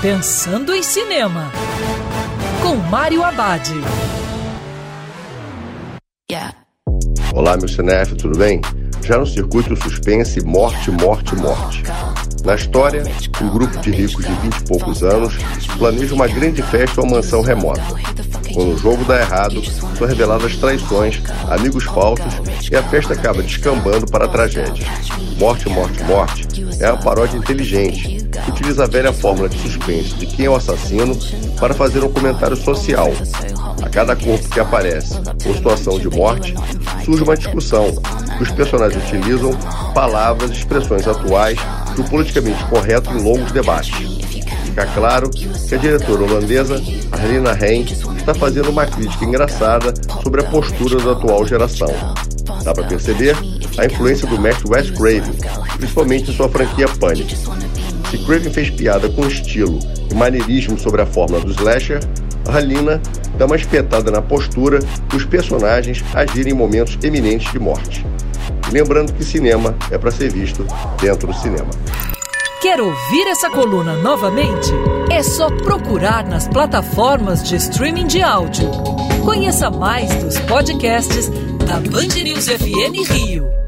Pensando em Cinema, com Mário Abad. Olá, meu cinef, tudo bem? Já no circuito suspense Morte, Morte, Morte. Na história, um grupo de ricos de vinte e poucos anos planeja uma grande festa em uma mansão remota. Quando o jogo dá errado, são reveladas traições, amigos falsos e a festa acaba descambando para a tragédia. Morte, Morte, Morte é uma paródia inteligente que utiliza a velha fórmula de suspense de quem é o assassino para fazer um comentário social. A cada corpo que aparece ou situação de morte, surge uma discussão os personagens utilizam palavras e expressões atuais do politicamente correto em longos debates. Fica claro que a diretora holandesa Arlena Hein está fazendo uma crítica engraçada sobre a postura da atual geração. Dá para perceber a influência do mestre Wes Craven, principalmente em sua franquia Panic. Se Craven fez piada com estilo e maneirismo sobre a fórmula do slasher, Halina dá uma espetada na postura dos personagens agirem em momentos eminentes de morte. Lembrando que cinema é para ser visto dentro do cinema. Quer ouvir essa coluna novamente? É só procurar nas plataformas de streaming de áudio. Conheça mais dos podcasts da Band News FM Rio.